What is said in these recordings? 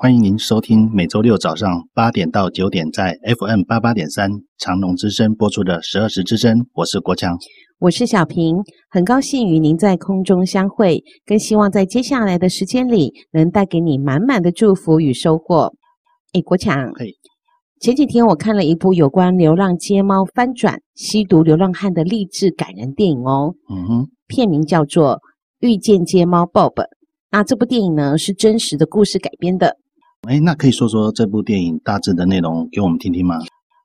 欢迎您收听每周六早上八点到九点在 FM 八八点三长隆之声播出的十二时之声。我是国强，我是小平，很高兴与您在空中相会，更希望在接下来的时间里能带给你满满的祝福与收获。哎，国强，嘿，前几天我看了一部有关流浪街猫翻转吸毒流浪汉的励志感人电影哦，嗯哼，片名叫做《遇见街猫 Bob》。那这部电影呢，是真实的故事改编的。哎，那可以说说这部电影大致的内容给我们听听吗？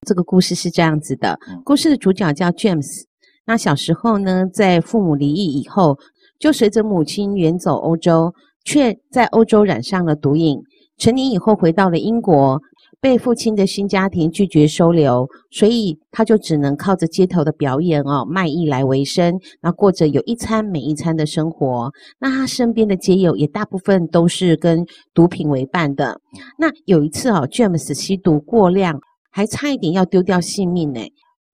这个故事是这样子的，故事的主角叫 James。那小时候呢，在父母离异以后，就随着母亲远走欧洲，却在欧洲染上了毒瘾。成年以后回到了英国。被父亲的新家庭拒绝收留，所以他就只能靠着街头的表演哦，卖艺来维生，那过着有一餐没一餐的生活。那他身边的街友也大部分都是跟毒品为伴的。那有一次哦，James 吸毒过量，还差一点要丢掉性命呢。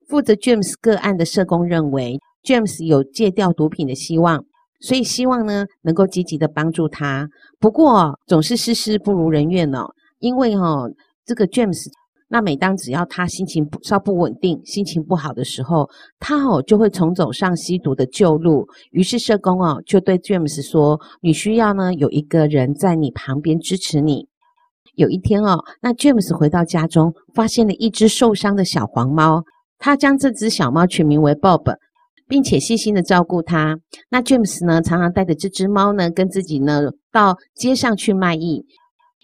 负责 James 个案的社工认为，James 有戒掉毒品的希望，所以希望呢能够积极的帮助他。不过总是事事不如人愿哦，因为哦。这个 James，那每当只要他心情稍不稳定、心情不好的时候，他哦就会重走上吸毒的旧路。于是社工哦就对 James 说：“你需要呢有一个人在你旁边支持你。”有一天哦，那 James 回到家中，发现了一只受伤的小黄猫。他将这只小猫取名为 Bob，并且细心的照顾它。那 James 呢，常常带着这只猫呢，跟自己呢到街上去卖艺。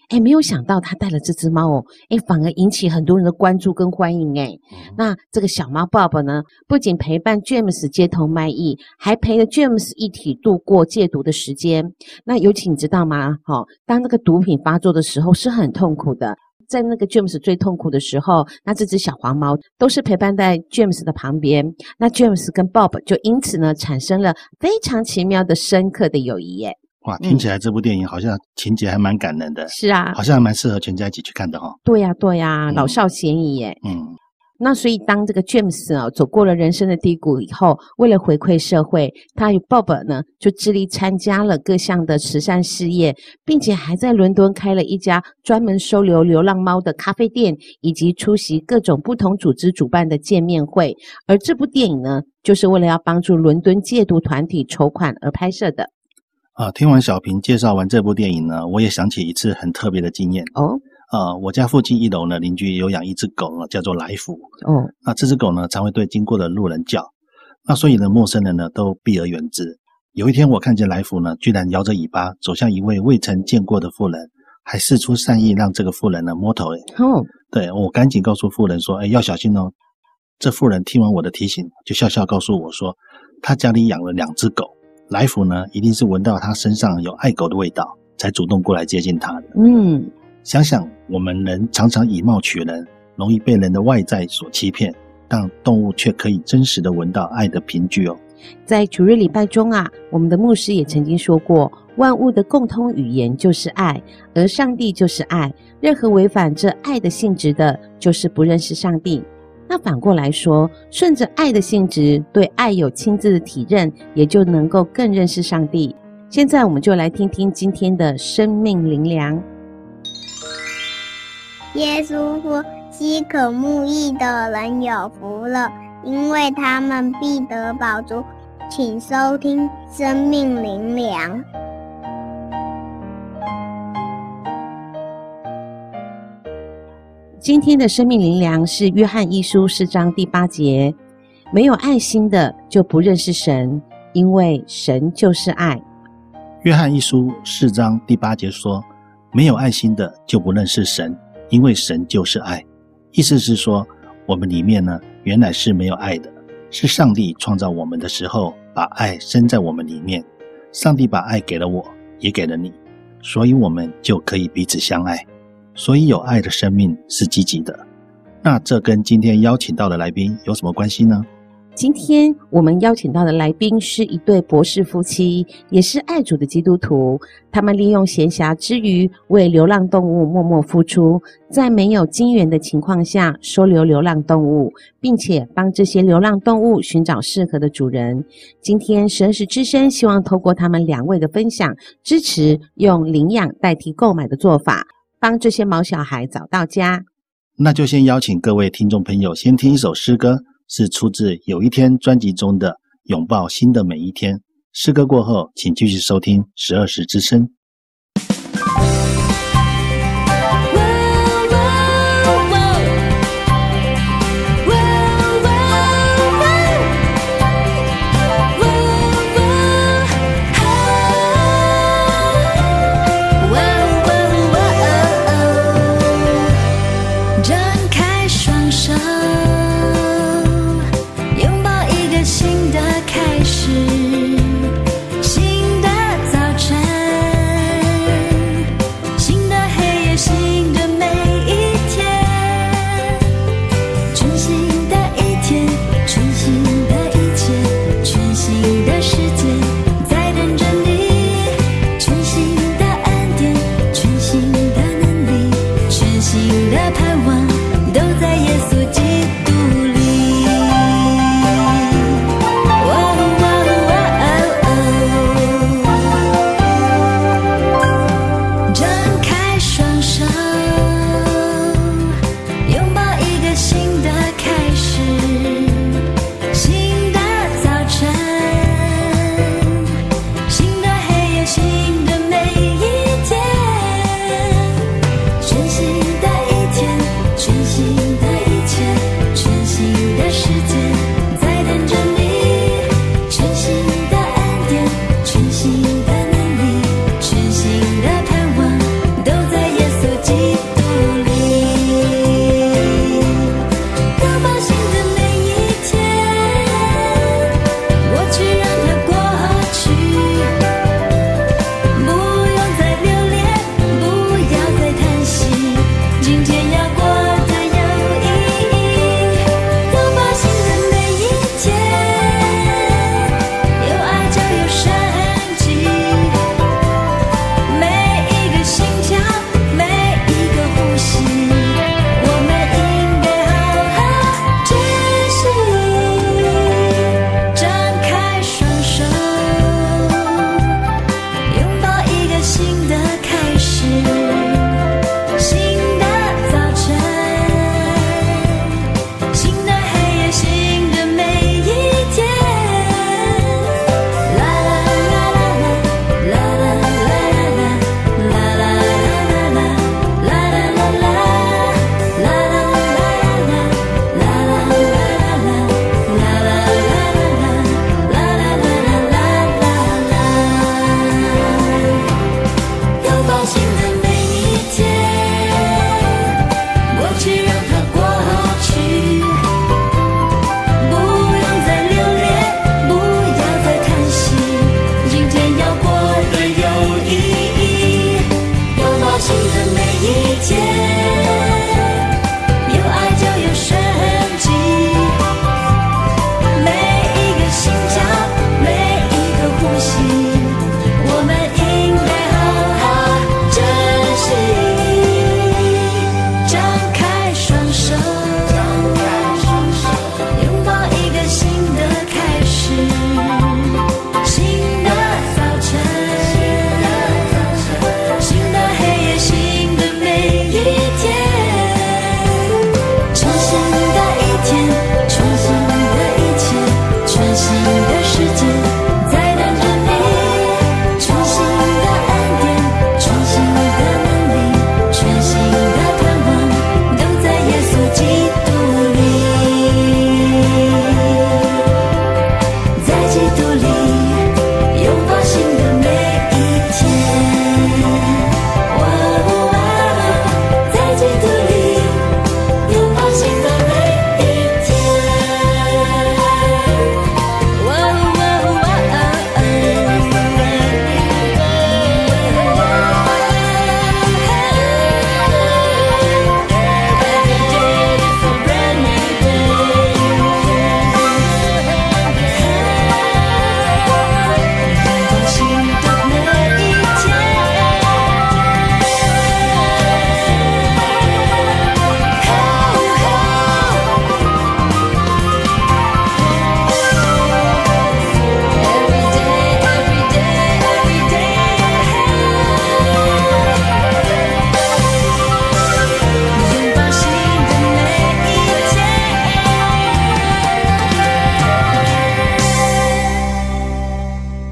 哎，没有想到他带了这只猫哦，哎，反而引起很多人的关注跟欢迎哎。那这个小猫 Bob 呢，不仅陪伴 James 街头卖艺，还陪着 James 一起度过戒毒的时间。那尤其你知道吗？哈、哦，当那个毒品发作的时候是很痛苦的，在那个 James 最痛苦的时候，那这只小黄猫都是陪伴在 James 的旁边。那 James 跟 Bob 就因此呢，产生了非常奇妙的、深刻的友谊耶。哇，听起来这部电影好像情节还蛮感人的。是啊，好像还蛮适合全家一起去看的哈、哦。对呀、啊，对呀、啊，老少咸宜耶。嗯，那所以当这个 James 啊走过了人生的低谷以后，为了回馈社会，他与 Bob 呢就致力参加了各项的慈善事业，并且还在伦敦开了一家专门收留流浪猫的咖啡店，以及出席各种不同组织主办的见面会。而这部电影呢，就是为了要帮助伦敦戒毒团体筹款而拍摄的。啊，听完小平介绍完这部电影呢，我也想起一次很特别的经验哦。啊，我家附近一楼呢，邻居有养一只狗呢，叫做来福。哦，那这只狗呢，常会对经过的路人叫，那所以呢，陌生人呢都避而远之。有一天，我看见来福呢，居然摇着尾巴走向一位未曾见过的妇人，还示出善意让这个妇人呢摸头。哦，对，我赶紧告诉妇人说：“哎，要小心哦。”这妇人听完我的提醒，就笑笑告诉我说：“她家里养了两只狗。”来福呢，一定是闻到他身上有爱狗的味道，才主动过来接近他的。嗯，想想我们人常常以貌取人，容易被人的外在所欺骗，但动物却可以真实的闻到爱的凭据哦。在主日礼拜中啊，我们的牧师也曾经说过，万物的共通语言就是爱，而上帝就是爱。任何违反这爱的性质的，就是不认识上帝。那反过来说，顺着爱的性质，对爱有亲自的体认，也就能够更认识上帝。现在，我们就来听听今天的生命灵粮。耶稣说：“饥渴慕义的人有福了，因为他们必得饱足。”请收听生命灵粮。今天的生命灵粮是约翰一书四章第八节：没有爱心的就不认识神，因为神就是爱。约翰一书四章第八节说：没有爱心的就不认识神，因为神就是爱。意思是说，我们里面呢，原来是没有爱的，是上帝创造我们的时候，把爱生在我们里面。上帝把爱给了我，也给了你，所以我们就可以彼此相爱。所以有爱的生命是积极的。那这跟今天邀请到的来宾有什么关系呢？今天我们邀请到的来宾是一对博士夫妻，也是爱主的基督徒。他们利用闲暇之余，为流浪动物默默付出，在没有金援的情况下收留流浪动物，并且帮这些流浪动物寻找适合的主人。今天神使之声希望透过他们两位的分享，支持用领养代替购买的做法，帮这些毛小孩找到家。那就先邀请各位听众朋友先听一首诗歌。是出自《有一天》专辑中的《拥抱新的每一天》。诗歌过后，请继续收听十二时之声。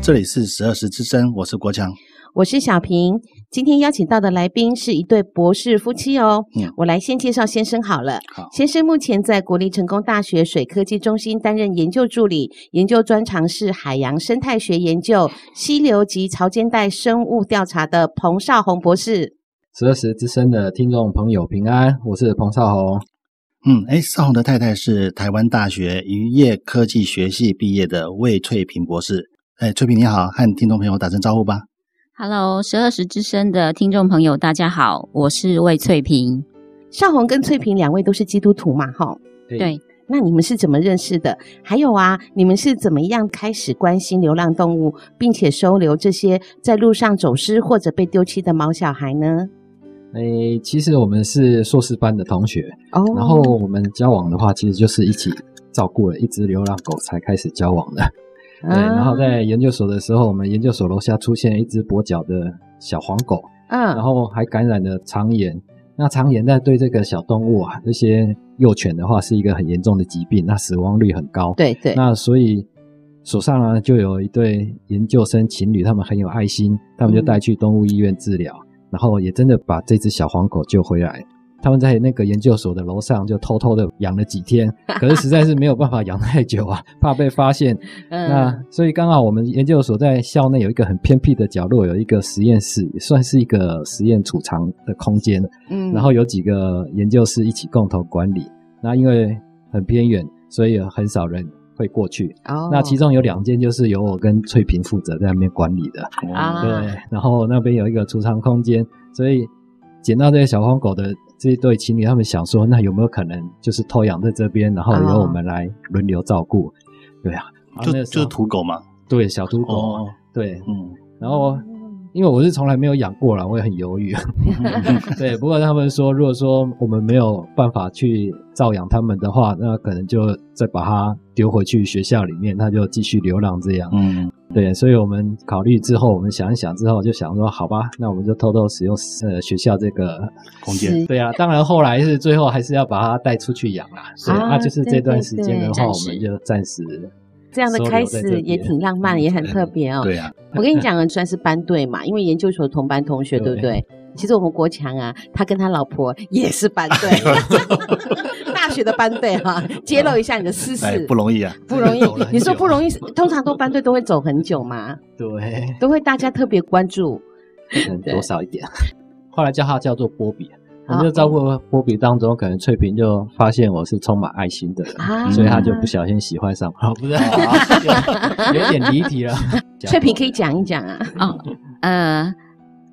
这里是十二时之声，我是国强，我是小平。今天邀请到的来宾是一对博士夫妻哦。嗯，我来先介绍先生好了。好，先生目前在国立成功大学水科技中心担任研究助理，研究专长是海洋生态学研究、溪流及潮间带生物调查的彭少红博士。十二时之声的听众朋友平安，我是彭少红。嗯，哎，少红的太太是台湾大学渔业科技学系毕业的魏翠萍博士。哎，翠萍你好，和听众朋友打声招呼吧。Hello，十二时之声的听众朋友，大家好，我是魏翠萍。少红跟翠萍两位都是基督徒嘛？哈，对。那你们是怎么认识的？还有啊，你们是怎么样开始关心流浪动物，并且收留这些在路上走失或者被丢弃的毛小孩呢？哎，其实我们是硕士班的同学哦。然后我们交往的话，其实就是一起照顾了一只流浪狗才开始交往的。对，然后在研究所的时候，我们研究所楼下出现一只跛脚的小黄狗，嗯，然后还感染了肠炎。那肠炎在对这个小动物啊，这些幼犬的话，是一个很严重的疾病，那死亡率很高。对对。那所以手上呢，就有一对研究生情侣，他们很有爱心，他们就带去动物医院治疗，嗯，然后也真的把这只小黄狗救回来。他们在那个研究所的楼上就偷偷的养了几天，可是实在是没有办法养太久啊，怕被发现。嗯、那所以刚好我们研究所在校内有一个很偏僻的角落，有一个实验室，也算是一个实验储藏的空间。嗯，然后有几个研究室一起共同管理。那因为很偏远，所以很少人会过去。哦，那其中有两间就是由我跟翠萍负责在那边管理的。啊，对。然后那边有一个储藏空间，所以捡到这些小黄狗的。这一对情侣，他们想说，那有没有可能就是偷养在这边，然后由我们来轮流照顾？哦、对啊，就就是土狗嘛，对，小土狗，哦、对，嗯，然后。因为我是从来没有养过了，我也很犹豫。对，不过他们说，如果说我们没有办法去照养他们的话，那可能就再把它丢回去学校里面，它就继续流浪这样。嗯，对，所以我们考虑之后，我们想一想之后，就想说，好吧，那我们就偷偷使用呃学校这个空间。对啊，当然后来是最后还是要把它带出去养啦。所以啊，就是这段时间的话，我们就暂时。这样的开始也挺浪漫，也很特别哦。对啊，我跟你讲，算是班队嘛，因为研究所同班同学，对不对？其实我们国强啊，他跟他老婆也是班队，大学的班队哈。揭露一下你的私事，不容易啊，不容易。你说不容易，通常都班队都会走很久嘛？对，都会大家特别关注，多少一点。后来叫他叫做波比。我就照顾波比当中，可能翠萍就发现我是充满爱心的人，啊、所以他就不小心喜欢上不是，有点离题了。翠萍可以讲一讲啊。哦，呃，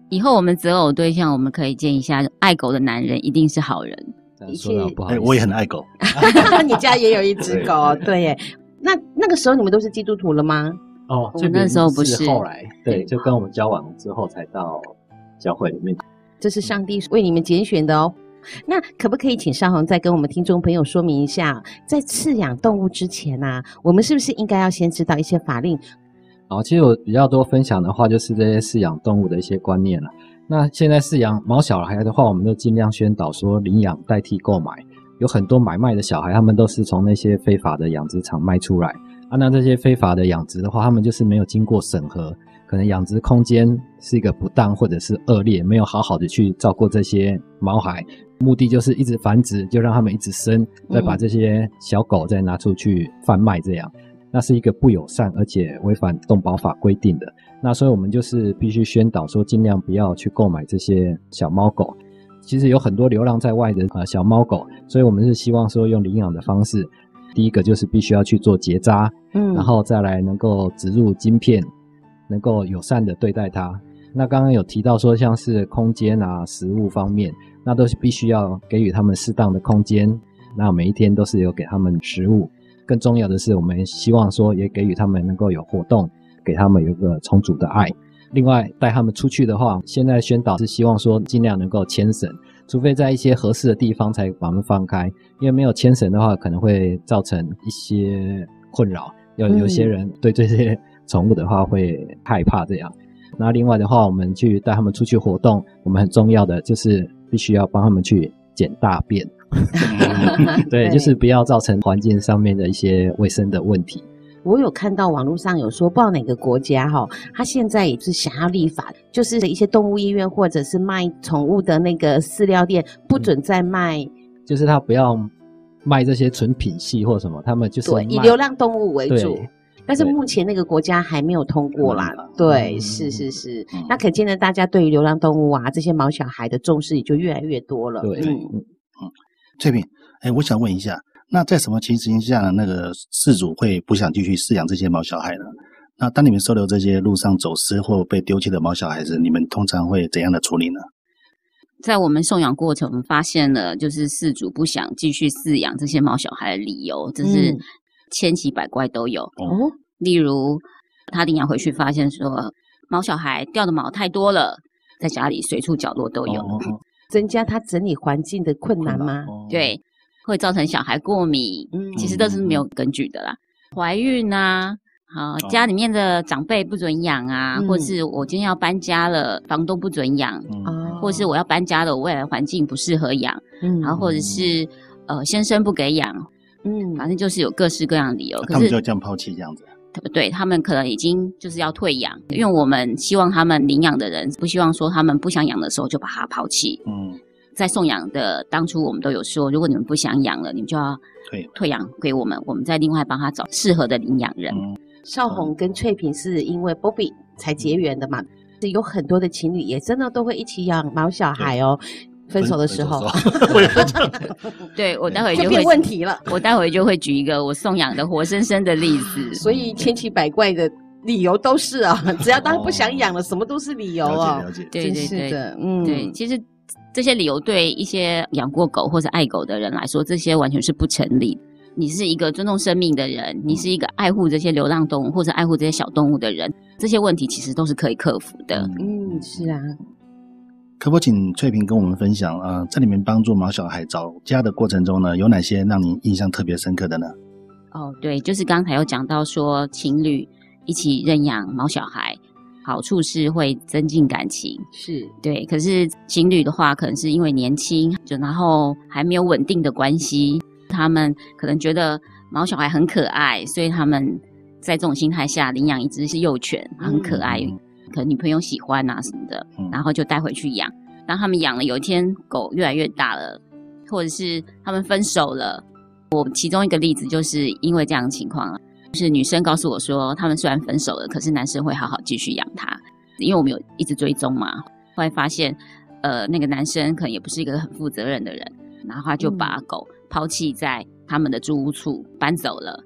以后我们择偶对象，我们可以见一下，爱狗的男人一定是好人。说到不好、欸，我也很爱狗。你家也有一只狗，对耶。那那个时候你们都是基督徒了吗？哦，我那时候不是，后来对，就跟我们交往了之后才到教会里面。这是上帝为你们拣选的哦。那可不可以请绍鸿再跟我们听众朋友说明一下，在饲养动物之前啊，我们是不是应该要先知道一些法令？好，其实我比较多分享的话，就是这些饲养动物的一些观念了。那现在饲养毛小孩的话，我们就尽量宣导说领养代替购买。有很多买卖的小孩，他们都是从那些非法的养殖场卖出来啊。那这些非法的养殖的话，他们就是没有经过审核。可能养殖空间是一个不当或者是恶劣，没有好好的去照顾这些毛孩，目的就是一直繁殖，就让他们一直生，再把这些小狗再拿出去贩卖，这样，那是一个不友善而且违反动保法规定的。那所以我们就是必须宣导说，尽量不要去购买这些小猫狗。其实有很多流浪在外的呃小猫狗，所以我们是希望说用领养的方式，第一个就是必须要去做结扎，嗯，然后再来能够植入晶片。能够友善的对待它。那刚刚有提到说，像是空间啊、食物方面，那都是必须要给予他们适当的空间。那每一天都是有给他们食物。更重要的是，我们希望说，也给予他们能够有活动，给他们有一个充足的爱。另外，带他们出去的话，现在宣导是希望说，尽量能够牵绳，除非在一些合适的地方才把他们放开。因为没有牵绳的话，可能会造成一些困扰。有有些人对这些。宠物的话会害怕这样，那另外的话，我们去带他们出去活动，我们很重要的就是必须要帮他们去捡大便，对，就是不要造成环境上面的一些卫生的问题。我有看到网络上有说，不知道哪个国家哈，他现在也是想要立法，就是一些动物医院或者是卖宠物的那个饲料店，不准再卖，嗯、就是他不要卖这些纯品系或什么，他们就是以流浪动物为主。但是目前那个国家还没有通过啦。对，嗯、是是是。嗯、那可见呢，大家对于流浪动物啊这些毛小孩的重视也就越来越多了。对，嗯嗯。翠萍，哎，我想问一下。那在什么情形下，那个饲主会不想继续饲养这些毛小孩呢？那当你们收留这些路上走失或被丢弃的毛小孩子，你们通常会怎样的处理呢？在我们送养过程，我们发现了就是饲主不想继续饲养这些毛小孩的理由，这是千奇百怪都有。哦，例如他领养回去发现说毛小孩掉的毛太多了，在家里随处角落都有，哦哦、增加他整理环境的困难吗？哦、对。会造成小孩过敏，嗯，其实都是没有根据的啦。怀孕啊，好，家里面的长辈不准养啊，或是我今天要搬家了，房东不准养，啊，或是我要搬家了，我未来环境不适合养，嗯，然后或者是呃先生不给养，嗯，反正就是有各式各样的理由。他们就这样抛弃这样子？对，他们可能已经就是要退养，因为我们希望他们领养的人不希望说他们不想养的时候就把它抛弃，嗯。在送养的当初，我们都有说，如果你们不想养了，你们就要退退养给我们，我们再另外帮他找适合的领养人。嗯、少红跟翠萍是因为 Bobby 才结缘的嘛？是有很多的情侣也真的都会一起养毛小孩哦。分手的时候，对我待会就会变问题了。我待会就会举一个我送养的活生生的例子。所以千奇百怪的理由都是啊，只要他不想养了，哦、什么都是理由啊。了解，了解，对对对，嗯，对，其实。这些理由对一些养过狗或者爱狗的人来说，这些完全是不成立。你是一个尊重生命的人，你是一个爱护这些流浪动物或者爱护这些小动物的人，这些问题其实都是可以克服的。嗯，是啊。可不可请翠萍跟我们分享啊、呃，在你们帮助毛小孩找家的过程中呢，有哪些让您印象特别深刻的呢？哦，对，就是刚才有讲到说情侣一起认养毛小孩。好处是会增进感情，是对。可是情侣的话，可能是因为年轻，就然后还没有稳定的关系，他们可能觉得毛小孩很可爱，所以他们在这种心态下领养一只是幼犬，很可爱，嗯、可能女朋友喜欢啊什么的，然后就带回去养。当他们养了，有一天狗越来越大了，或者是他们分手了，我其中一个例子就是因为这样的情况。是女生告诉我说，他们虽然分手了，可是男生会好好继续养它，因为我们有一直追踪嘛。后来发现，呃，那个男生可能也不是一个很负责任的人，然后他就把狗抛弃在他们的租屋处搬走了。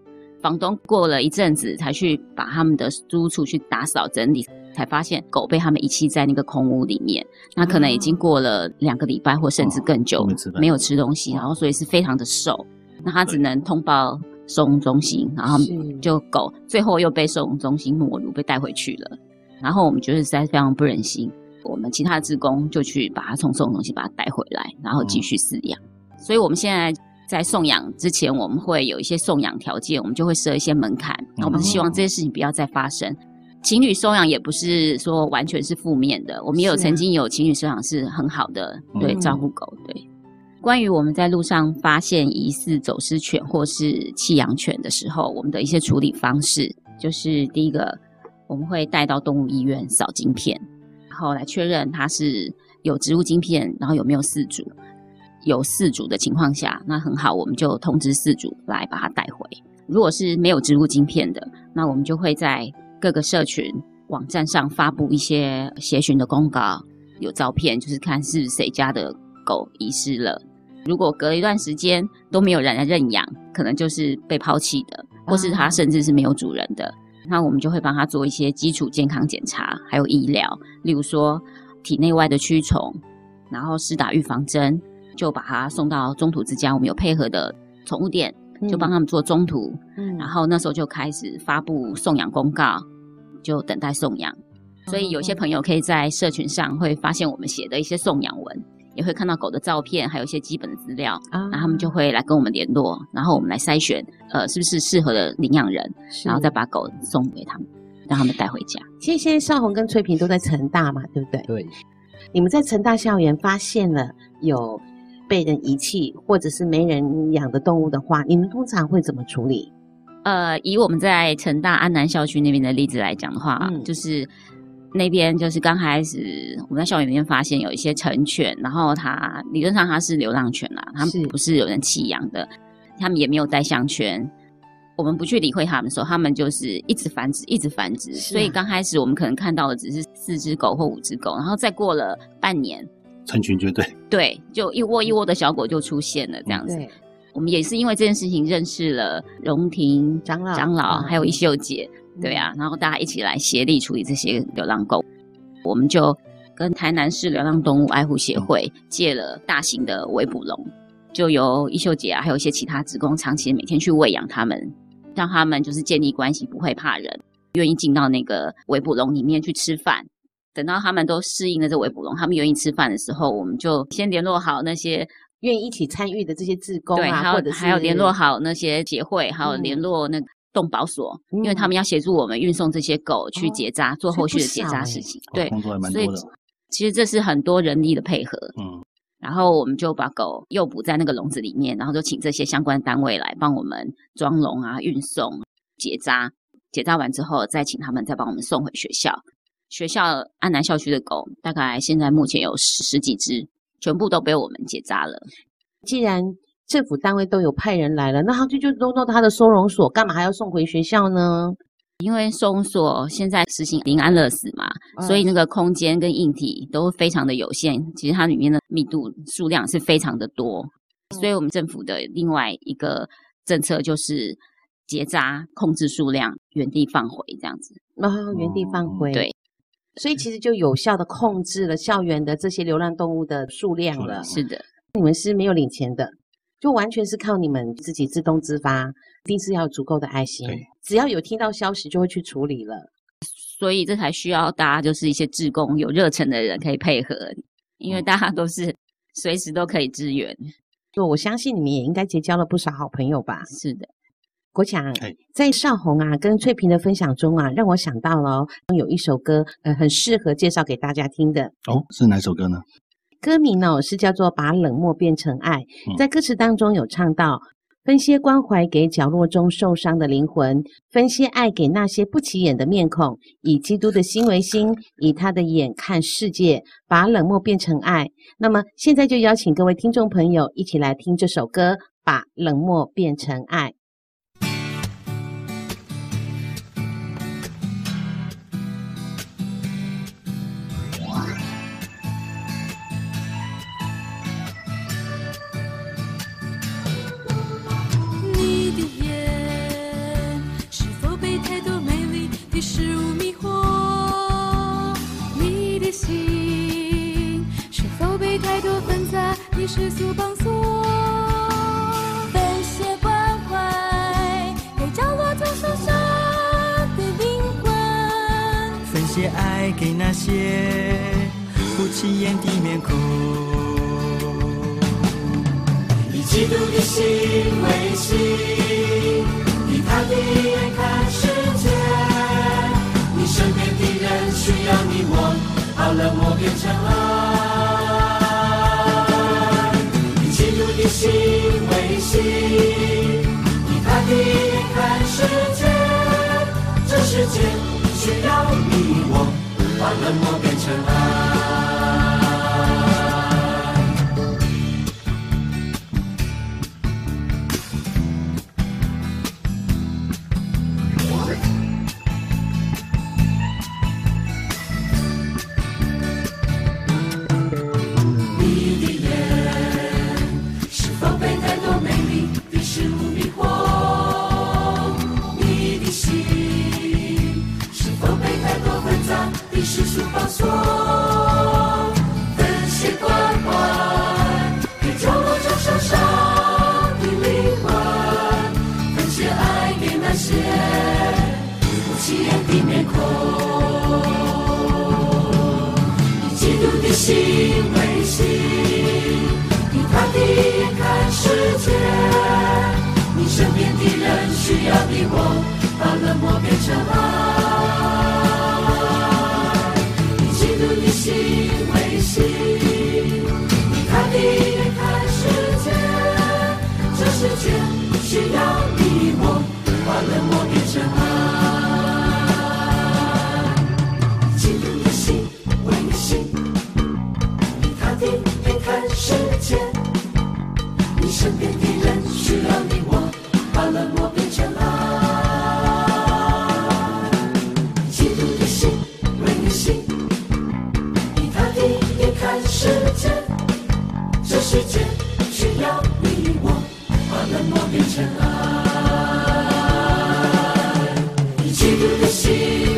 房东过了一阵子才去把他们的租屋处去打扫整理，才发现狗被他们遗弃在那个空屋里面。那可能已经过了两个礼拜或甚至更久，哦、没有吃东西，然后所以是非常的瘦。那他只能通报。收容中心，然后就狗最后又被收容中心没入，被带回去了。然后我们觉得实在非常不忍心，我们其他的职工就去把它从收容中心把它带回来，然后继续饲养。嗯、所以我们现在在送养之前，我们会有一些送养条件，我们就会设一些门槛。那我们是希望这些事情不要再发生。嗯、情侣收养也不是说完全是负面的，我们也有曾经有情侣收养是很好的，啊、对，照顾狗，对。关于我们在路上发现疑似走失犬或是弃养犬的时候，我们的一些处理方式，就是第一个，我们会带到动物医院扫晶片，然后来确认它是有植入晶片，然后有没有饲主。有饲主的情况下，那很好，我们就通知饲主来把它带回。如果是没有植入晶片的，那我们就会在各个社群网站上发布一些协寻的公告，有照片，就是看是谁家的狗遗失了。如果隔了一段时间都没有人来认养，可能就是被抛弃的，或是它甚至是没有主人的，那我们就会帮它做一些基础健康检查，还有医疗，例如说体内外的驱虫，然后施打预防针，就把它送到中途之家。我们有配合的宠物店，就帮他们做中途，嗯，然后那时候就开始发布送养公告，就等待送养。所以有些朋友可以在社群上会发现我们写的一些送养文。也会看到狗的照片，还有一些基本的资料，啊、然后他们就会来跟我们联络，然后我们来筛选，呃，是不是适合的领养人，然后再把狗送给他们，让他们带回家。其实现在少红跟翠萍都在成大嘛，对不对？对。你们在成大校园发现了有被人遗弃或者是没人养的动物的话，你们通常会怎么处理？呃，以我们在成大安南校区那边的例子来讲的话，嗯、就是那边就是刚开始我们在校园里面发现有一些成犬，然后它理论上它是流浪犬啦，它们不是有人弃养的，他们也没有带项圈。我们不去理会他们的时候，他们就是一直繁殖，一直繁殖。啊、所以刚开始我们可能看到的只是四只狗或五只狗，然后再过了半年，成群结队，对，就一窝一窝的小狗就出现了，这样子。我们也是因为这件事情认识了荣婷长老、长老，还有一秀姐，嗯、对啊，然后大家一起来协力处理这些流浪狗。我们就跟台南市流浪动物爱护协会借了大型的围捕笼，就由一秀姐啊，还有一些其他职工长期每天去喂养它们，让他们就是建立关系，不会怕人，愿意进到那个围捕笼里面去吃饭。等到他们都适应了这围捕笼，他们愿意吃饭的时候，我们就先联络好那些。愿意一起参与的这些志工啊，对，还有或者还有联络好那些协会，还有联络那个动保所，嗯、因为他们要协助我们运送这些狗去结扎，哦、做后续的结扎事情。对，工作还蛮多的。所以其实这是很多人力的配合。嗯，然后我们就把狗诱捕在那个笼子里面，然后就请这些相关单位来帮我们装笼啊、运送、结扎。结扎完之后，再请他们再帮我们送回学校。学校安南校区的狗大概现在目前有十十几只。全部都被我们结扎了。既然政府单位都有派人来了，那他就就弄到他的收容所，干嘛还要送回学校呢？因为收容所现在实行零安乐死嘛，嗯、所以那个空间跟硬体都非常的有限。其实它里面的密度数量是非常的多，嗯、所以我们政府的另外一个政策就是结扎，控制数量，原地放回这样子。然后、哦、原地放回，对。所以其实就有效的控制了校园的这些流浪动物的数量了。是的，你们是没有领钱的，就完全是靠你们自己自动自发，一定是要有足够的爱心。只要有听到消息，就会去处理了。所以这才需要大家就是一些志工有热忱的人可以配合，因为大家都是随时都可以支援。就我相信你们也应该结交了不少好朋友吧？是的。国强在少红啊跟翠萍的分享中啊，让我想到了、哦、有一首歌，呃，很适合介绍给大家听的。哦，是哪首歌呢？歌名呢、哦、是叫做《把冷漠变成爱》。在歌词当中有唱到：分些关怀给角落中受伤的灵魂，分些爱给那些不起眼的面孔，以基督的心为心，以他的眼看世界，把冷漠变成爱。那么现在就邀请各位听众朋友一起来听这首歌，《把冷漠变成爱》。世俗绑锁，分些关怀给角落中受伤的灵魂，分些爱给那些不起眼的面孔。以基督的心为心，以他的眼看世界。你身边的人需要你我，把冷漠变成爱。心，以他的眼看世界，这世界需要你我，把冷漠变成爱。要的我，把冷漠变成爱。以基督的心为心，你看地，眼看世界，这世界需要。变成爱。以基督的心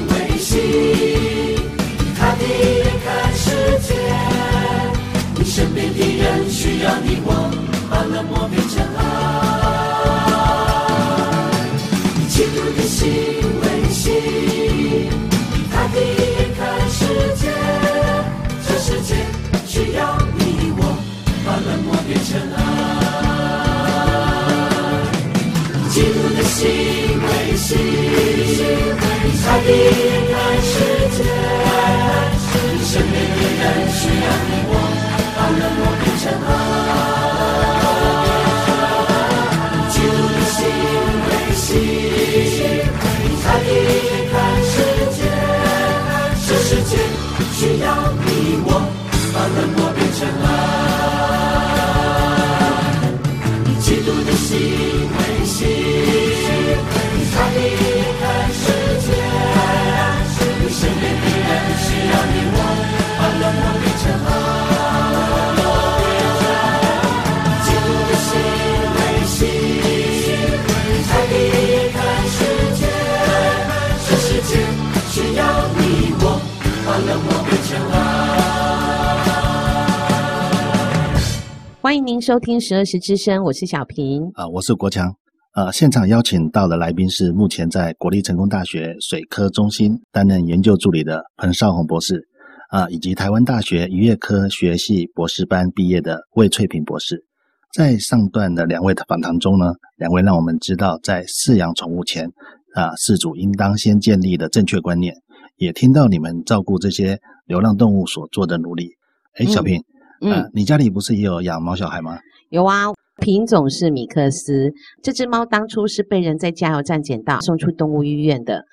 为心，以他的眼看世界。你身边的人需要你我，把冷漠变成他的眼看世界，你身边的人需要你我，把冷漠变成爱。基督的心为心，他的眼看世界，这世界需要你我，把冷漠欢迎您收听《十二时之声》，我是小平。啊、呃，我是国强。呃，现场邀请到的来宾是目前在国立成功大学水科中心担任研究助理的彭少红博士，啊、呃，以及台湾大学渔业科学系博士班毕业的魏翠萍博士。在上段的两位的访谈中呢，两位让我们知道，在饲养宠物前，啊、呃，饲主应当先建立的正确观念，也听到你们照顾这些流浪动物所做的努力。哎，小平，嗯、呃，你家里不是也有养猫小孩吗？有啊。品种是米克斯，这只猫当初是被人在加油站捡到，送出动物医院的。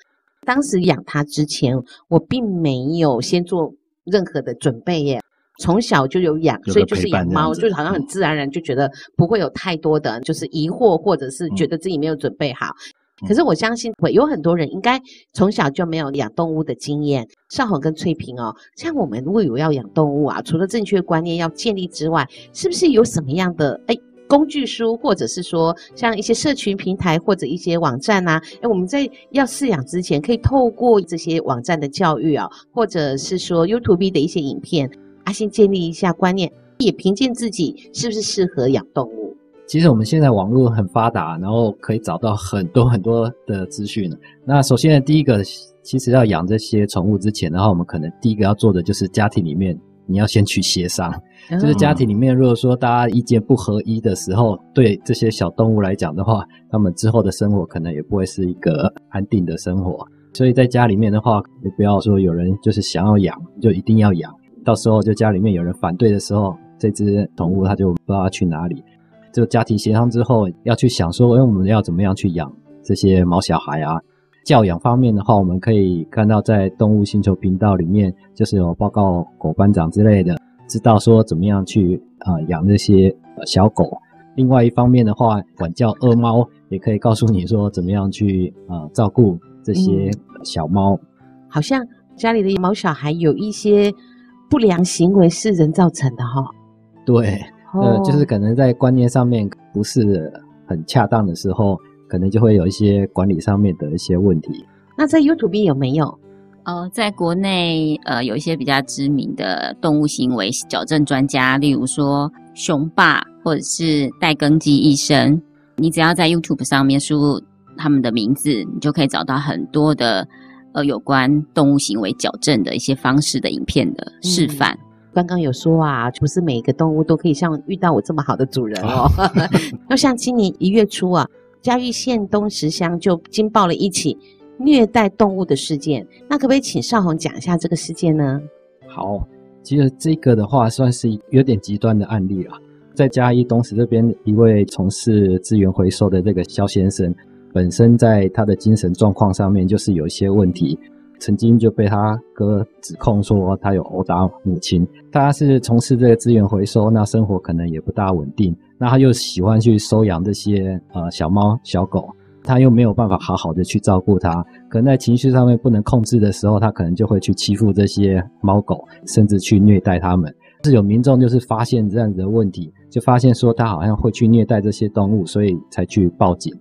当时养它之前，我并没有先做任何的准备耶。从小就有养，所以就是养猫，就好像很自然而然就觉得不会有太多的就是疑惑，或者是觉得自己没有准备好。嗯、可是我相信会有很多人应该从小就没有养动物的经验。少红跟翠萍哦，像我们如果有要养动物啊，除了正确观念要建立之外，是不是有什么样的哎？工具书，或者是说像一些社群平台或者一些网站啊，哎，我们在要饲养之前，可以透过这些网站的教育啊，或者是说 YouTube 的一些影片，啊，先建立一下观念，也评鉴自己是不是适合养动物。其实我们现在网络很发达，然后可以找到很多很多的资讯。那首先呢，第一个，其实要养这些宠物之前，的话我们可能第一个要做的就是家庭里面。你要先去协商，就是家庭里面，如果说大家意见不合一的时候，对这些小动物来讲的话，他们之后的生活可能也不会是一个安定的生活。所以在家里面的话，你不要说有人就是想要养，就一定要养，到时候就家里面有人反对的时候，这只宠物它就不知道去哪里。就家庭协商之后，要去想说，哎，我们要怎么样去养这些毛小孩啊？教养方面的话，我们可以看到在动物星球频道里面，就是有报告狗班长之类的，知道说怎么样去啊、呃、养这些小狗。另外一方面的话，管教恶猫也可以告诉你说怎么样去啊、呃、照顾这些小猫、嗯。好像家里的毛小孩有一些不良行为是人造成的哈、哦。对，呃、哦，就是可能在观念上面不是很恰当的时候。可能就会有一些管理上面的一些问题。那在 YouTube 有没有？呃，在国内呃有一些比较知名的动物行为矫正专家，例如说熊爸或者是戴根基医生。你只要在 YouTube 上面输入他们的名字，你就可以找到很多的呃有关动物行为矫正的一些方式的影片的示范。嗯，刚刚有说啊，不是每一个动物都可以像遇到我这么好的主人哦。就像今年一月初啊。嘉义县东石乡就惊爆了一起虐待动物的事件，那可不可以请少红讲一下这个事件呢？好，其实这个的话算是有点极端的案例了。在嘉义东石这边，一位从事资源回收的这个萧先生，本身在他的精神状况上面就是有一些问题。曾经就被他哥指控说他有殴打母亲。他是从事这个资源回收，那生活可能也不大稳定。那他又喜欢去收养这些呃小猫小狗，他又没有办法好好的去照顾它。可能在情绪上面不能控制的时候，他可能就会去欺负这些猫狗，甚至去虐待它们。是有民众就是发现这样子的问题，就发现说他好像会去虐待这些动物，所以才去报警。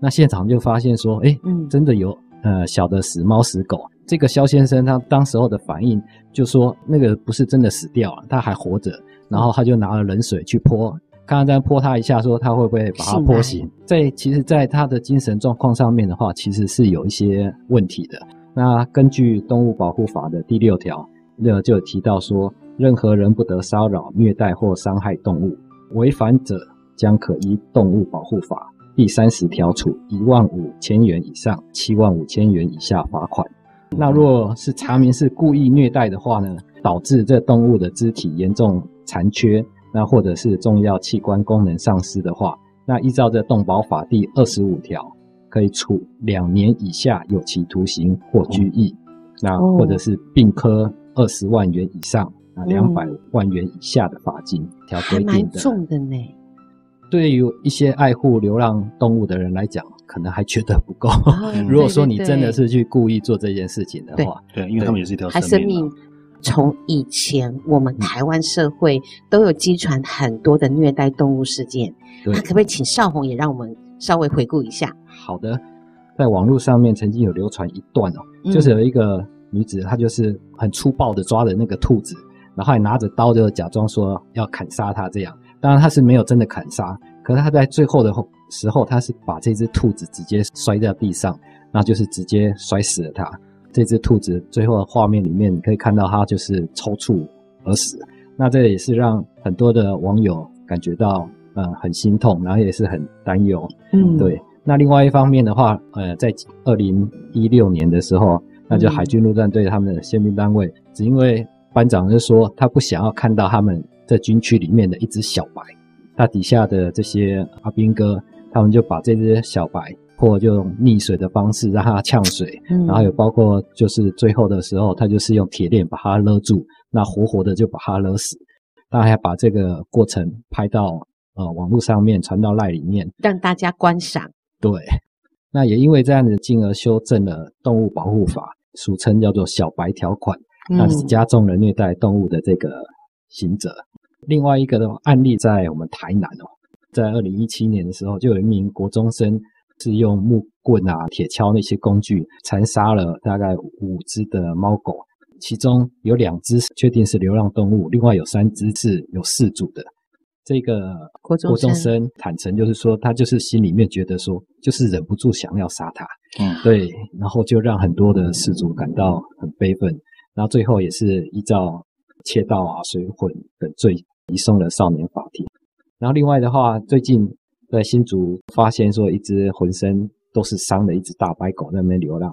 那现场就发现说，哎，嗯，真的有呃小的死猫死狗。这个肖先生他当时候的反应就说，那个不是真的死掉了，他还活着。然后他就拿了冷水去泼，看看再泼他一下，说他会不会把他泼醒。在其实，在他的精神状况上面的话，其实是有一些问题的。那根据《动物保护法》的第六条，那就有提到说。任何人不得骚扰、虐待或伤害动物，违反者将可依《动物保护法》第三十条处一万五千元以上七万五千元以下罚款。那若是查明是故意虐待的话呢，导致这动物的肢体严重残缺，那或者是重要器官功能丧失的话，那依照这《动保法》第二十五条，可以处两年以下有期徒刑或拘役，那或者是并科二十万元以上。啊，两百万元以下的罚金，条规定的，蛮重的呢。对于一些爱护流浪动物的人来讲，可能还觉得不够。哦、如果说你真的是去故意做这件事情的话，对，对，因为他们也是一条生命。生命从以前我们台湾社会都有积传很多的虐待动物事件，那可不可以请少红也让我们稍微回顾一下？好的，在网络上面曾经有流传一段哦，嗯、就是有一个女子，她就是很粗暴的抓着那个兔子。然后还拿着刀，就假装说要砍杀它，这样。当然她是没有真的砍杀，可是她在最后的时候，他是把这只兔子直接摔在地上，那就是直接摔死了它。这只兔子最后的画面里面，你可以看到它就是抽搐而死。那这也是让很多的网友感觉到呃很心痛，然后也是很担忧。嗯，对。那另外一方面的话，呃，在二零一六年的时候，那就海军陆战队他们的宪兵单位，只因为班长就说，他不想要看到他们在军区里面的一只小白，他底下的这些阿兵哥，他们就把这只小白，或就用溺水的方式让它呛水，嗯、然后有包括就是最后的时候，他就是用铁链把它勒住，那活活的就把它勒死。他还把这个过程拍到呃网络上面，传到赖里面，让大家观赏。对，那也因为这样子，进而修正了动物保护法，俗称叫做小白条款。那是加重了虐待动物的这个刑责。嗯、另外一个的案例在我们台南哦，在二零一七年的时候，就有一名国中生是用木棍啊、铁锹那些工具残杀了大概五只的猫狗，其中有两只确定是流浪动物，另外有三只是有饲主的。这个国中生坦诚就是说，他就是心里面觉得说，就是忍不住想要杀他。嗯，对，然后就让很多的饲主感到很悲愤。然后最后也是依照窃盗啊、水混等罪移送了少年法庭。然后另外的话，最近在新竹发现说一只浑身都是伤的一只大白狗在那边流浪，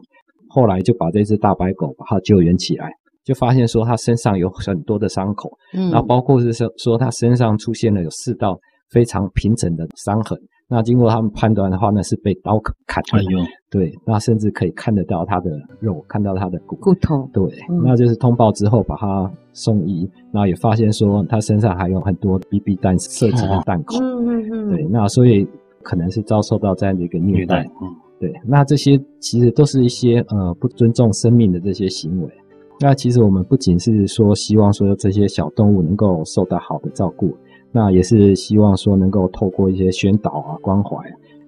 后来就把这只大白狗把它救援起来，就发现说它身上有很多的伤口，嗯，然后包括是说说它身上出现了有四道非常平整的伤痕。那经过他们判断的话，那是被刀砍的。哎呦，对，那甚至可以看得到他的肉，看到他的骨骨头。对，嗯、那就是通报之后把他送医，然后也发现说他身上还有很多 BB 弹射击的弹孔。嗯嗯嗯。对，那所以可能是遭受到这样的一个虐待。嗯，对，那这些其实都是一些呃不尊重生命的这些行为。那其实我们不仅是说希望说这些小动物能够受到好的照顾。那也是希望说能够透过一些宣导啊、关怀。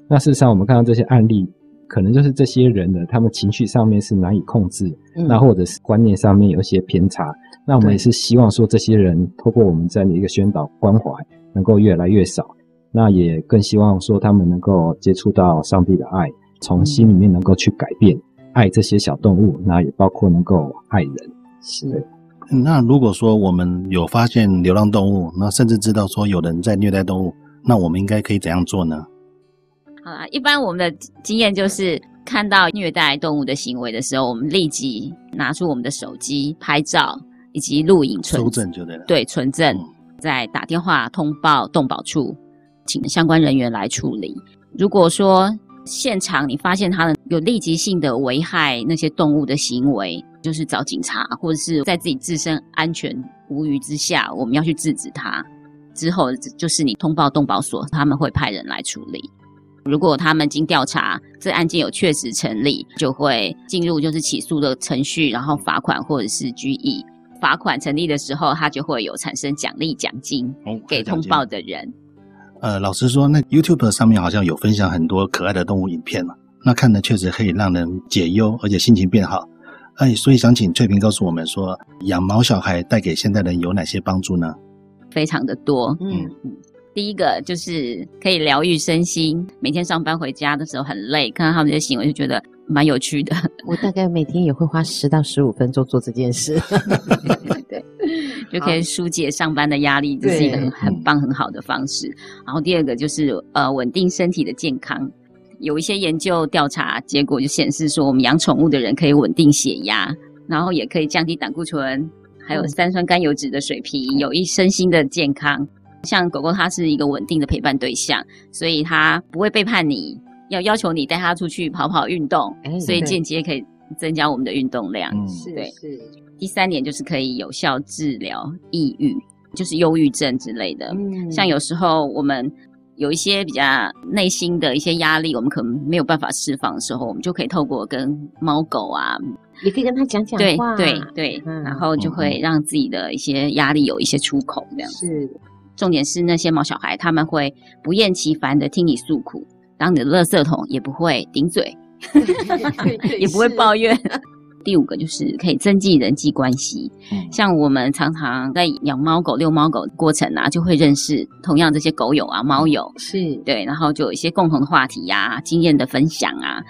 那事实上，我们看到这些案例，可能就是这些人的，他们情绪上面是难以控制，嗯、那或者是观念上面有一些偏差。那我们也是希望说，这些人透过我们这样的一个宣导关怀，能够越来越少。那也更希望说，他们能够接触到上帝的爱，从心里面能够去改变，爱这些小动物，那也包括能够爱人。是。那如果说我们有发现流浪动物，那甚至知道说有人在虐待动物，那我们应该可以怎样做呢？好啦，一般我们的经验就是看到虐待动物的行为的时候，我们立即拿出我们的手机拍照以及录影存证就对了。对，存证，再打电话通报动保处，请相关人员来处理。如果说现场你发现它的有立即性的危害那些动物的行为，就是找警察，或者是在自己自身安全无虞之下，我们要去制止他。之后就是你通报动保所，他们会派人来处理。如果他们经调查，这案件有确实成立，就会进入就是起诉的程序，然后罚款或者是拘役。罚款成立的时候，他就会有产生奖励奖金哦给通报的人。呃，老实说，那 YouTube 上面好像有分享很多可爱的动物影片嘛，那看的确实可以让人解忧，而且心情变好。哎，所以想请翠萍告诉我们说，养毛小孩带给现代人有哪些帮助呢？非常的多。嗯，第一个就是可以疗愈身心，每天上班回家的时候很累，看到他们这些行为就觉得蛮有趣的。我大概每天也会花十到十五分钟做这件事。对，就可以疏解上班的压力，这是一个很很棒很好的方式。然后第二个就是呃稳定身体的健康，有一些研究调查结果就显示说，我们养宠物的人可以稳定血压，然后也可以降低胆固醇，还有三酸甘油脂的水平，有益身心的健康。像狗狗，它是一个稳定的陪伴对象，所以它不会背叛你，要要求你带它出去跑跑运动，哎所以间接可以增加我们的运动量。嗯，对是，第三点就是可以有效治疗抑郁，就是忧郁症之类的。嗯像有时候我们有一些比较内心的一些压力，我们可能没有办法释放的时候，我们就可以透过跟猫狗啊，也可以跟他讲讲对话，对对，嗯然后就会让自己的一些压力有一些出口，这样子。是，重点是那些毛小孩，他们会不厌其烦的听你诉苦，当你的垃圾桶也不会顶嘴，也不会抱怨。第五个就是可以增进人际关系，嗯。像我们常常在养猫狗、遛猫狗的过程啊，就会认识同样这些狗友啊、猫友，是，对，然后就有一些共同的话题呀、经验的分享啊。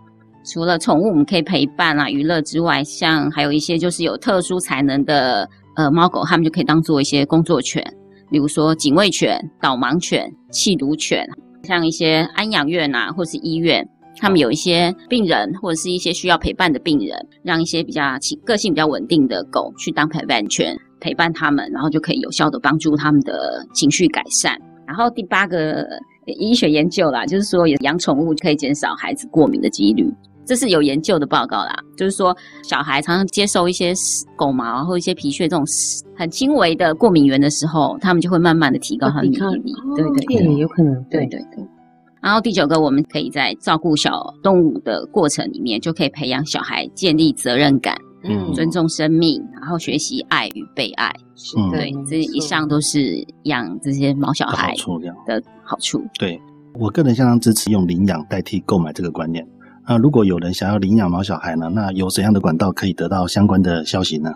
除了宠物我们可以陪伴啊、娱乐之外，像还有一些就是有特殊才能的呃猫狗，他们就可以当做一些工作犬，比如说警卫犬、导盲犬、缉毒犬，像一些安养院啊，或是医院。他们有一些病人，或者是一些需要陪伴的病人，让一些比较情个性比较稳定的狗去当陪伴犬，陪伴他们，然后就可以有效的帮助他们的情绪改善。然后第八个医学研究啦，就是说养宠物可以减少孩子过敏的几率，这是有研究的报告啦。就是说小孩常常接受一些狗毛或一些皮屑这种很轻微的过敏源的时候，他们就会慢慢的提高他的免疫力。对对对，对，有可能，对对对。然后第九个，我们可以在照顾小动物的过程里面，就可以培养小孩建立责任感，嗯尊重生命，然后学习爱与被爱。是对，这以上都是养这些毛小孩。的好处。对我个人相当支持用领养代替购买这个观念。那如果有人想要领养毛小孩呢，那有怎样的管道可以得到相关的消息呢？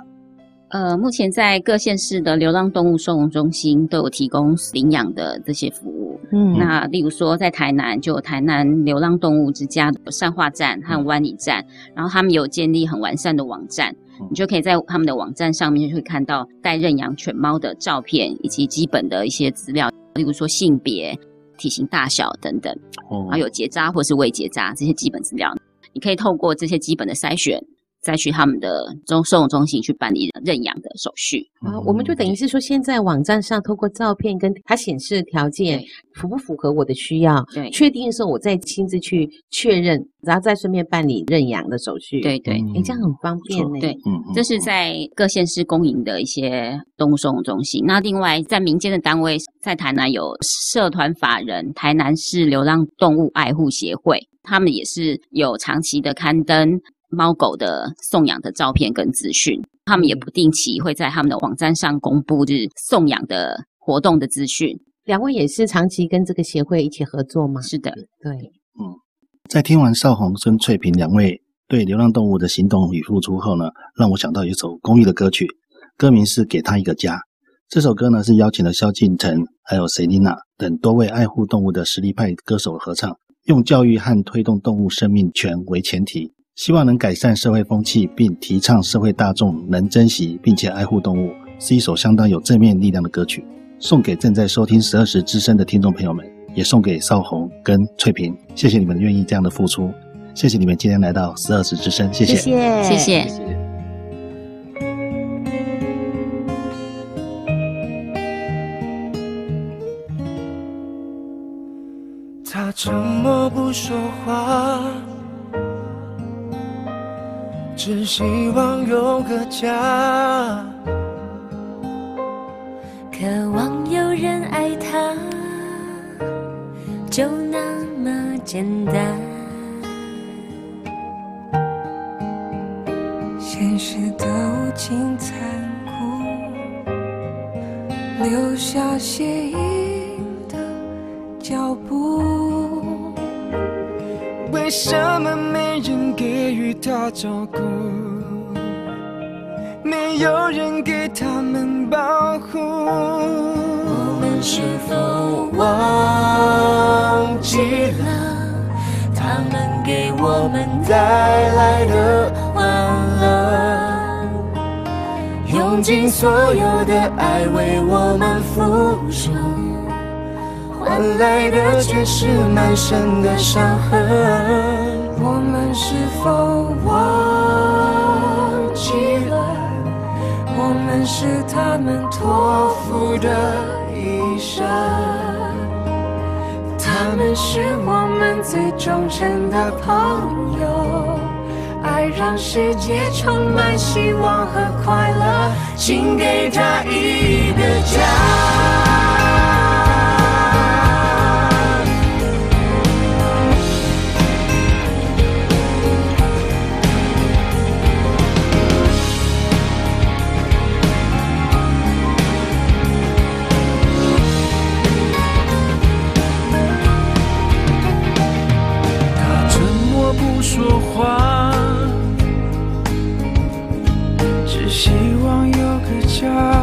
呃，目前在各县市的流浪动物收容中心都有提供领养的这些服务。嗯，那例如说，在台南就有台南流浪动物之家的善化站和湾里站，然后他们有建立很完善的网站，你就可以在他们的网站上面就会看到待认养犬猫的照片以及基本的一些资料，例如说性别、体型大小等等，哦还有结扎或是未结扎这些基本资料，你可以透过这些基本的筛选。再去他们的中收容中心去办理认养的手续啊，我们就等于是说，现在网站上透过照片跟它显示的条件符不符合我的需要，对确定的时候我再亲自去确认，然后再顺便办理认养的手续。对对嗯诶这样很方便呢。对，嗯，嗯这是在各县市公营的一些动物收容中心。那另外在民间的单位，在台南有社团法人台南市流浪动物爱护协会，他们也是有长期的刊登。猫狗的送养的照片跟资讯，他们也不定期会在他们的网站上公布就是送养的活动的资讯。两位也是长期跟这个协会一起合作吗？是的，对，嗯在听完邵红跟翠萍两位对流浪动物的行动与付出后呢，让我想到一首公益的歌曲，歌名是《给他一个家》。这首歌呢是邀请了萧敬腾还有 Selina 等多位爱护动物的实力派歌手合唱，用教育和推动动物生命权为前提。希望能改善社会风气，并提倡社会大众能珍惜并且爱护动物，是一首相当有正面力量的歌曲。送给正在收听十二时之声的听众朋友们，也送给少红跟翠萍。谢谢你们愿意这样的付出，谢谢你们今天来到十二时之声，谢谢，谢谢，谢谢。他沉默不说话。只希望有个家，渴望有人爱他，就那么简单。现实的无情残酷。留下血印的脚步。为什么没人给予他照顾？没有人给他们保护。我们是否忘记了他们给我们带来的欢乐？用尽所有的爱为我们付，换来的却是满身的伤痕。我们是否忘记了？我们是他们托付的一生，他们是我们最忠诚的朋友。爱让世界充满希望和快乐，请给他一个家。有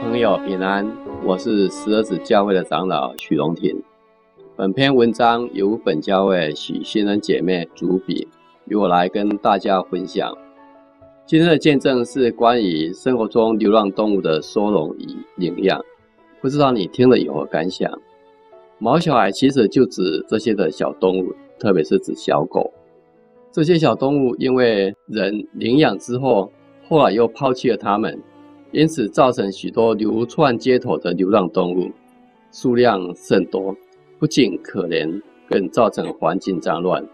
朋友，平安，我是石儿子教会的长老许荣廷。本篇文章由本教会许新人姐妹主笔，由我来跟大家分享。今天的见证是关于生活中流浪动物的收容与领养，不知道你听了有何感想？毛小孩其实就指这些的小动物，特别是指小狗。这些小动物因为人领养之后，后来又抛弃了它们。因此，造成许多流窜街头的流浪动物。数量甚多，不仅可怜，更造成环境脏乱，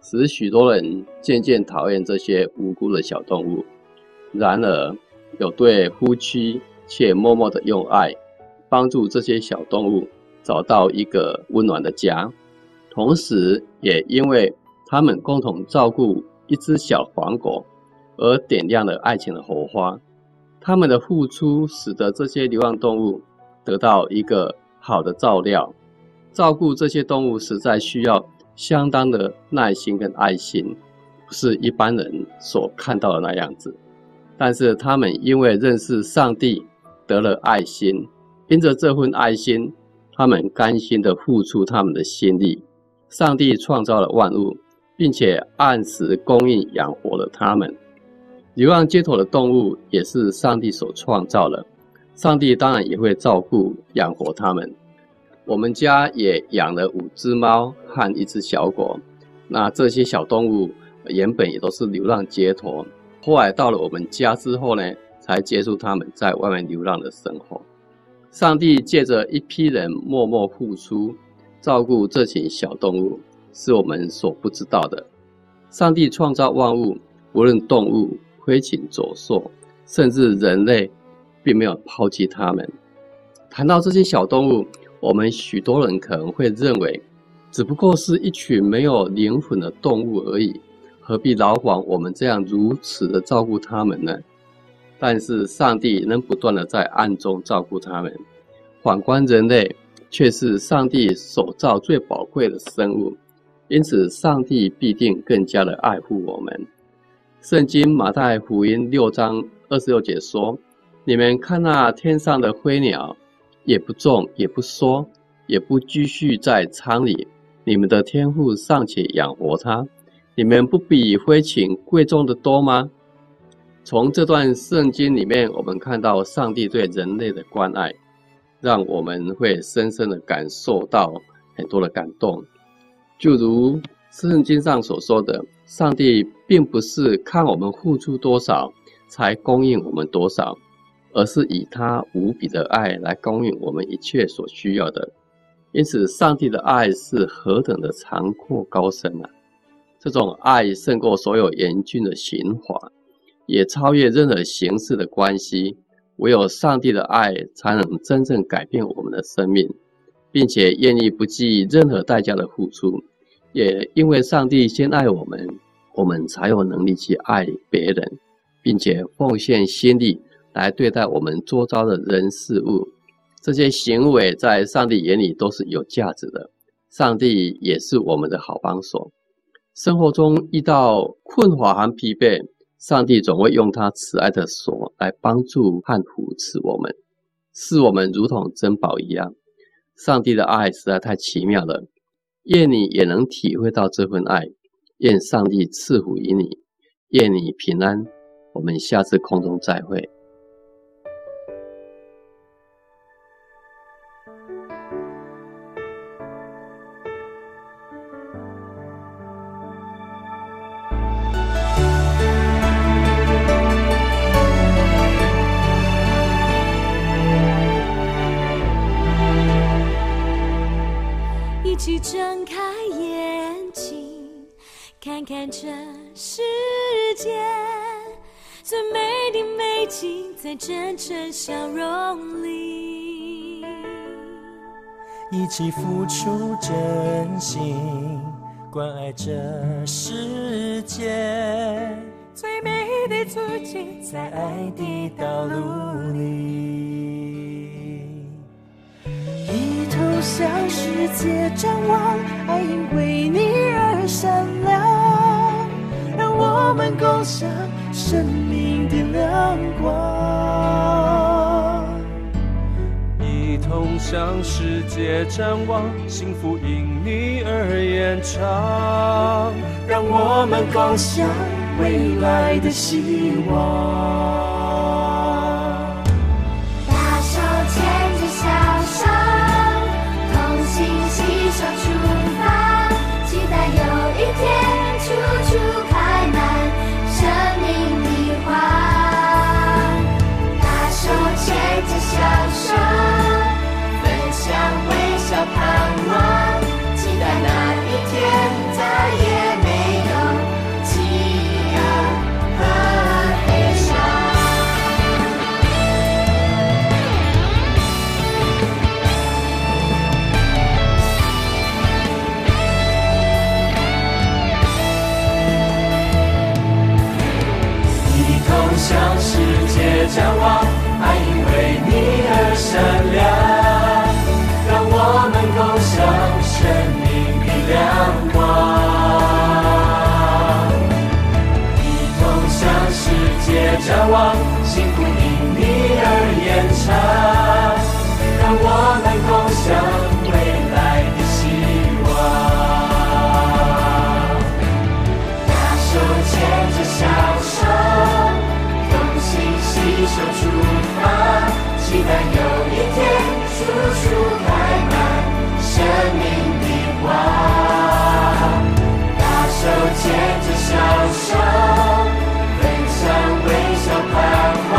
使许多人渐渐讨厌这些无辜的小动物。然而，有对夫妻却默默的用爱帮助这些小动物找到一个温暖的家，同时也因为他们共同照顾一只小黄狗而点亮了爱情的火花。他们的付出使得这些流浪动物得到一个好的照料。照顾这些动物实在需要相当的耐心跟爱心，不是一般人所看到的那样子。但是他们因为认识上帝，得了爱心，因着这份爱心，他们甘心的付出他们的心力。上帝创造了万物，并且按时供应养活了他们。流浪街头的动物也是上帝所创造的，上帝当然也会照顾养活他们。我们家也养了五只猫和一只小狗，那这些小动物原本也都是流浪街头，后来到了我们家之后呢，才结束他们在外面流浪的生活。上帝借着一批人默默付出，照顾这群小动物，是我们所不知道的。上帝创造万物，无论动物、飞禽走兽，甚至人类，并没有抛弃他们。谈到这些小动物，我们许多人可能会认为，只不过是一群没有灵魂的动物而已，何必劳烦我们这样如此的照顾他们呢？但是上帝能不断的在暗中照顾他们。反观人类，却是上帝所造最宝贵的生物，因此上帝必定更加的爱护我们。圣经马太福音六章二十六节说：“你们看那天上的飞鸟。”也不种，也不收，也不积蓄在仓里。你们的天父尚且养活它，你们不比飞禽贵重的多吗？从这段圣经里面，我们看到上帝对人类的关爱，让我们会深深的感受到很多的感动。就如圣经上所说的，上帝并不是看我们付出多少，才供应我们多少。而是以他无比的爱来供应我们一切所需要的，因此，上帝的爱是何等的长阔高深啊！这种爱胜过所有严峻的刑罚，也超越任何形式的关系。唯有上帝的爱才能真正改变我们的生命，并且愿意不计任何代价的付出。也因为上帝先爱我们，我们才有能力去爱别人，并且奉献心力。来对待我们周遭的人事物，这些行为在上帝眼里都是有价值的。上帝也是我们的好帮手。生活中遇到困惑和疲惫，上帝总会用他慈爱的手来帮助和扶持我们，视我们如同珍宝一样。上帝的爱实在太奇妙了，愿你也能体会到这份爱。愿上帝赐福于你，愿你平安。我们下次空中再会。一起站看这世界最美的美景，在真诚笑容里，一起付出真心，关爱这世界最美的足迹，在爱的道路里，一头向世界张望，爱因为你而闪亮。我们共享生命的亮光，一同向世界展望，幸福因你而延长。让我们共享未来的希望。仰望，爱因为你而闪亮，让我们共享生命的亮光。一同向世界张望，幸福因你而延长，让我们期待有一天，处处开满生命的花。大手牵着小手，分享微笑盼望，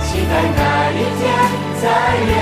期待那一天，再约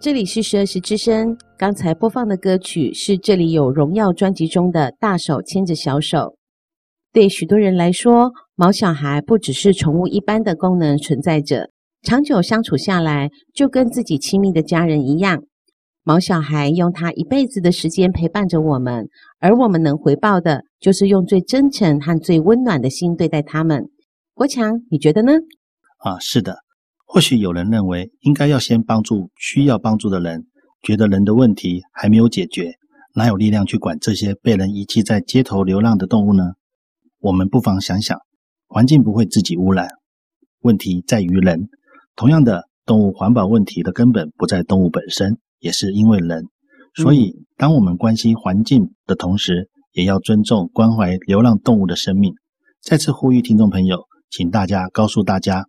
这里是十二时之声，刚才播放的歌曲是《这里有荣耀》专辑中的《大手牵着小手》。对许多人来说，毛小孩不只是宠物一般的功能存在着，长久相处下来，就跟自己亲密的家人一样。毛小孩用他一辈子的时间陪伴着我们，而我们能回报的，就是用最真诚和最温暖的心对待他们。国强，你觉得呢？啊，是的。或许有人认为应该要先帮助需要帮助的人，觉得人的问题还没有解决，哪有力量去管这些被人遗弃在街头流浪的动物呢？我们不妨想想，环境不会自己污染，问题在于人。同样的，动物环保问题的根本不在动物本身，也是因为人。所以，当我们关心环境的同时，也要尊重关怀流浪动物的生命。再次呼吁听众朋友，请大家告诉大家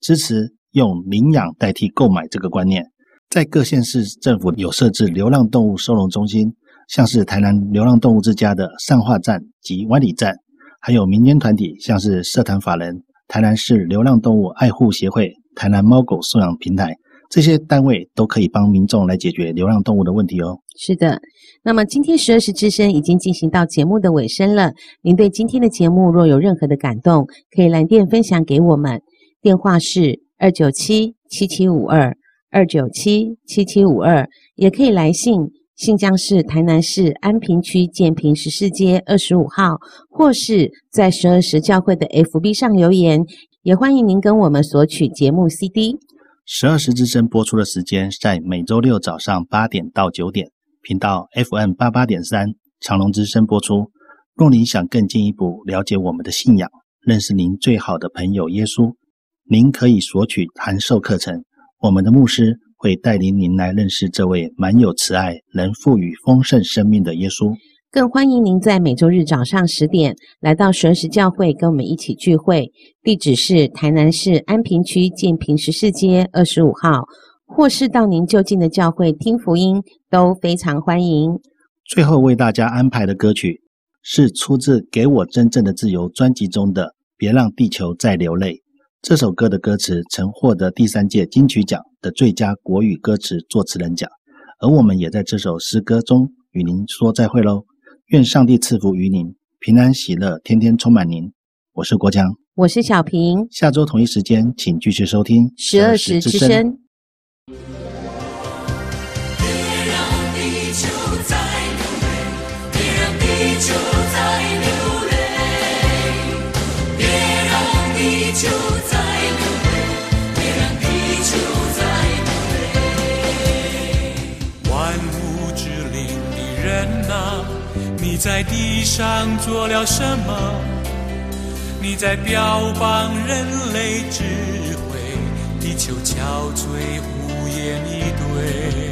支持。用领养代替购买这个观念，在各县市政府有设置流浪动物收容中心，像是台南流浪动物之家的善化站及湾里站，还有民间团体，像是社团法人台南市流浪动物爱护协会、台南猫狗收养平台，这些单位都可以帮民众来解决流浪动物的问题哦。是的，那么今天十二时之声已经进行到节目的尾声了，您对今天的节目若有任何的感动，可以来电分享给我们，电话是。二九七七七五二二九七七七五二，也可以来信，信箱是台南市安平区建平十四街二十五号，或是在十二时教会的 FB 上留言，也欢迎您跟我们索取节目 CD。十二时之声播出的时间在每周六早上八点到九点，频道 FM 八八点三长隆之声播出。若您想更进一步了解我们的信仰，认识您最好的朋友耶稣。您可以索取函授课程，我们的牧师会带领您来认识这位满有慈爱、能赋予丰盛生命的耶稣。更欢迎您在每周日早上十点来到神石教会，跟我们一起聚会。地址是台南市安平区建平十四街二十五号，或是到您就近的教会听福音，都非常欢迎。最后为大家安排的歌曲是出自《给我真正的自由》专辑中的《别让地球再流泪》。这首歌的歌词曾获得第三届金曲奖的最佳国语歌词作词人奖，而我们也在这首诗歌中与您说再会喽。愿上帝赐福于您，平安喜乐，天天充满您。我是国强，我是小平。下周同一时间，请继续收听十二时之声。别让地球再流泪，别让地球再就在地上做了什么？你在标榜人类智慧，地球憔悴，无言以对。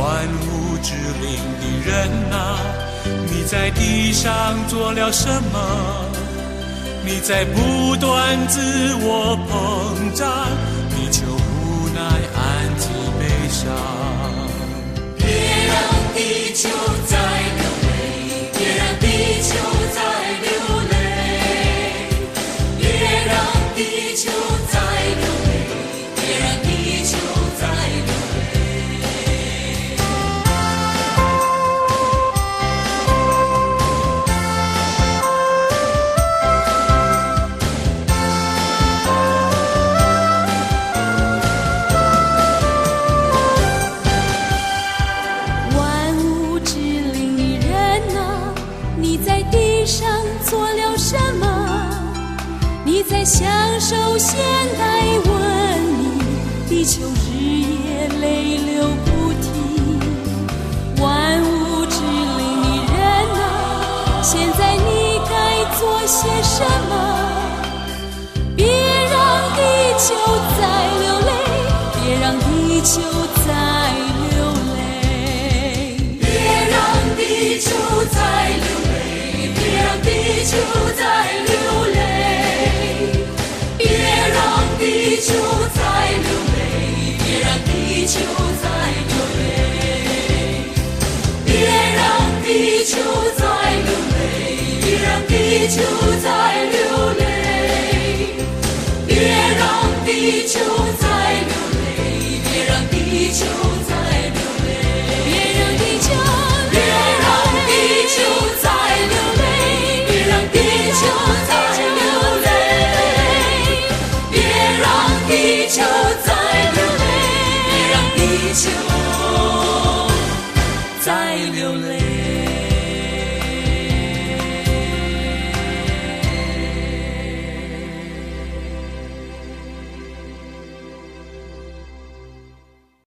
万物之灵的人啊，你在地上做了什么？你在不断自我膨胀，地球无奈安静悲伤。别让地球再流